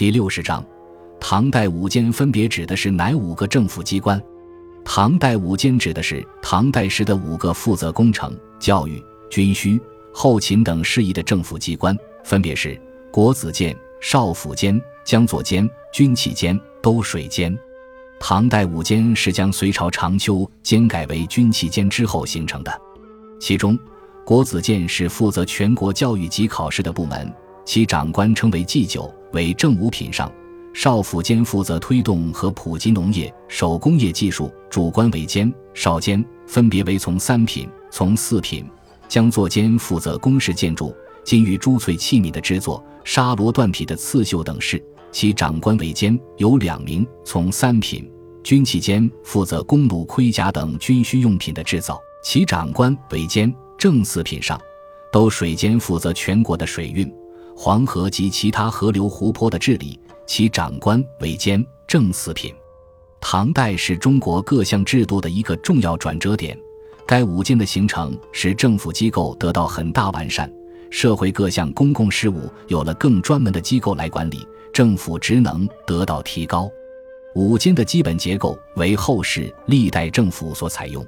第六十章，唐代五监分别指的是哪五个政府机关？唐代五监指的是唐代时的五个负责工程、教育、军需、后勤等事宜的政府机关，分别是国子监、少府监、江作监、军器监、都水监。唐代五监是将隋朝长秋监改为军器监之后形成的，其中国子监是负责全国教育及考试的部门。其长官称为祭酒，为正五品上；少府监负责推动和普及农业、手工业技术，主官为监、少监，分别为从三品、从四品。将作监负责宫室建筑、金玉珠翠器皿的制作、纱罗缎匹的刺绣等事，其长官为监，有两名，从三品。军器监负责弓弩盔甲等军需用品的制造，其长官为监，正四品上。都水监负责全国的水运。黄河及其他河流湖泊的治理，其长官为监正四品。唐代是中国各项制度的一个重要转折点。该五监的形成，使政府机构得到很大完善，社会各项公共事务有了更专门的机构来管理，政府职能得到提高。五监的基本结构为后世历代政府所采用。